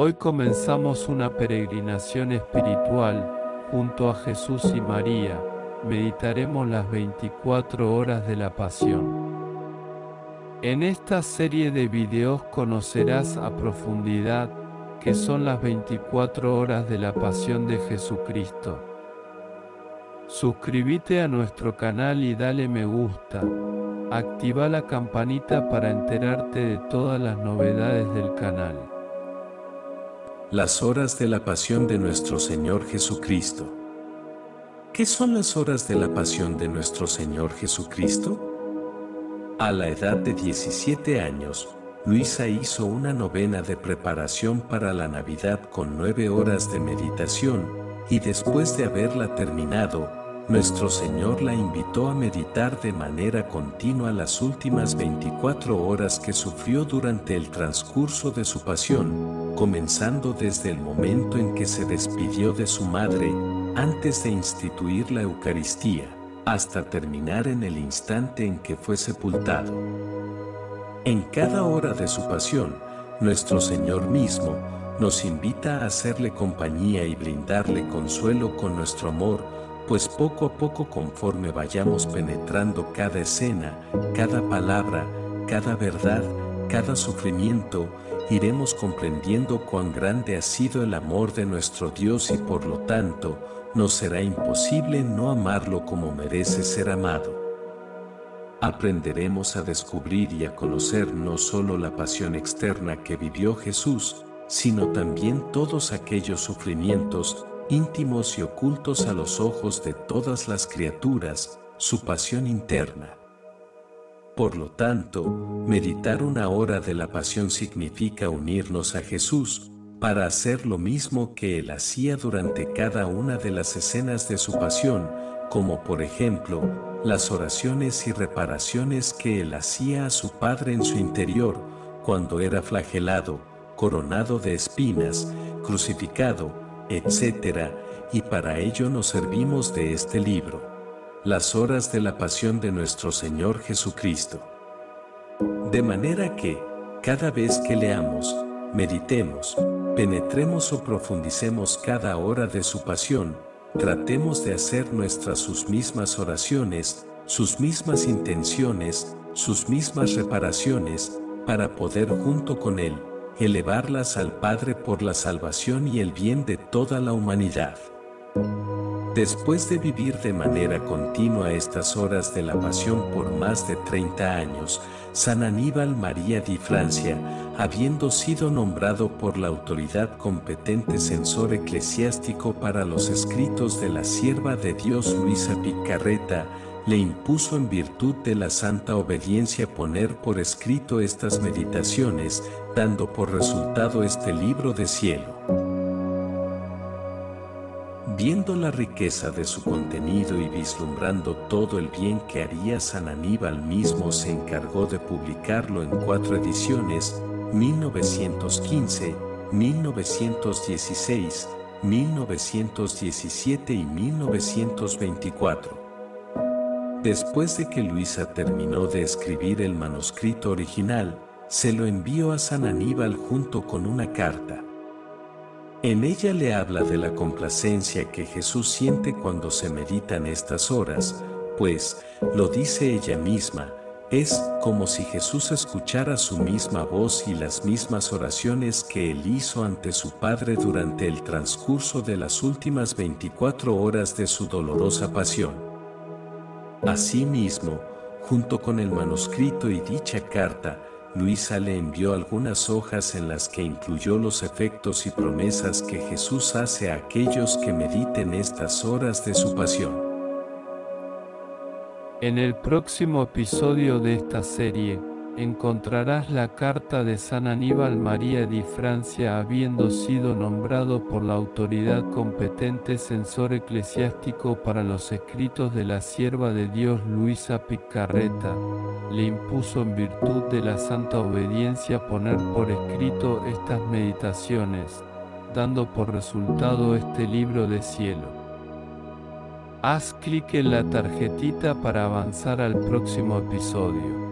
Hoy comenzamos una peregrinación espiritual junto a Jesús y María. Meditaremos las 24 horas de la pasión. En esta serie de videos conocerás a profundidad que son las 24 horas de la pasión de Jesucristo. Suscríbete a nuestro canal y dale me gusta. Activa la campanita para enterarte de todas las novedades del canal. Las horas de la pasión de nuestro Señor Jesucristo. ¿Qué son las horas de la pasión de nuestro Señor Jesucristo? A la edad de 17 años, Luisa hizo una novena de preparación para la Navidad con nueve horas de meditación, y después de haberla terminado, nuestro Señor la invitó a meditar de manera continua las últimas 24 horas que sufrió durante el transcurso de su pasión, comenzando desde el momento en que se despidió de su madre, antes de instituir la Eucaristía, hasta terminar en el instante en que fue sepultado. En cada hora de su pasión, nuestro Señor mismo nos invita a hacerle compañía y brindarle consuelo con nuestro amor, pues poco a poco conforme vayamos penetrando cada escena, cada palabra, cada verdad, cada sufrimiento, iremos comprendiendo cuán grande ha sido el amor de nuestro Dios y por lo tanto, nos será imposible no amarlo como merece ser amado. Aprenderemos a descubrir y a conocer no solo la pasión externa que vivió Jesús, sino también todos aquellos sufrimientos íntimos y ocultos a los ojos de todas las criaturas, su pasión interna. Por lo tanto, meditar una hora de la pasión significa unirnos a Jesús, para hacer lo mismo que Él hacía durante cada una de las escenas de su pasión, como por ejemplo, las oraciones y reparaciones que Él hacía a su Padre en su interior, cuando era flagelado, coronado de espinas, crucificado, etc. Y para ello nos servimos de este libro. Las horas de la pasión de nuestro Señor Jesucristo. De manera que, cada vez que leamos, meditemos, penetremos o profundicemos cada hora de su pasión, tratemos de hacer nuestras sus mismas oraciones, sus mismas intenciones, sus mismas reparaciones, para poder junto con Él elevarlas al Padre por la salvación y el bien de toda la humanidad. Después de vivir de manera continua estas horas de la pasión por más de 30 años, San Aníbal María di Francia, habiendo sido nombrado por la autoridad competente censor eclesiástico para los escritos de la sierva de Dios Luisa Picarreta, le impuso en virtud de la santa obediencia poner por escrito estas meditaciones, dando por resultado este libro de cielo. Viendo la riqueza de su contenido y vislumbrando todo el bien que haría San Aníbal mismo se encargó de publicarlo en cuatro ediciones, 1915, 1916, 1917 y 1924. Después de que Luisa terminó de escribir el manuscrito original, se lo envió a San Aníbal junto con una carta. En ella le habla de la complacencia que Jesús siente cuando se meditan estas horas, pues, lo dice ella misma, es como si Jesús escuchara su misma voz y las mismas oraciones que él hizo ante su Padre durante el transcurso de las últimas 24 horas de su dolorosa pasión. Asimismo, junto con el manuscrito y dicha carta, Luisa le envió algunas hojas en las que incluyó los efectos y promesas que Jesús hace a aquellos que mediten estas horas de su pasión. En el próximo episodio de esta serie, encontrarás la carta de San Aníbal María di Francia habiendo sido nombrado por la autoridad competente censor eclesiástico para los escritos de la sierva de Dios Luisa Picarreta, le impuso en virtud de la santa obediencia poner por escrito estas meditaciones, dando por resultado este libro de cielo. Haz clic en la tarjetita para avanzar al próximo episodio.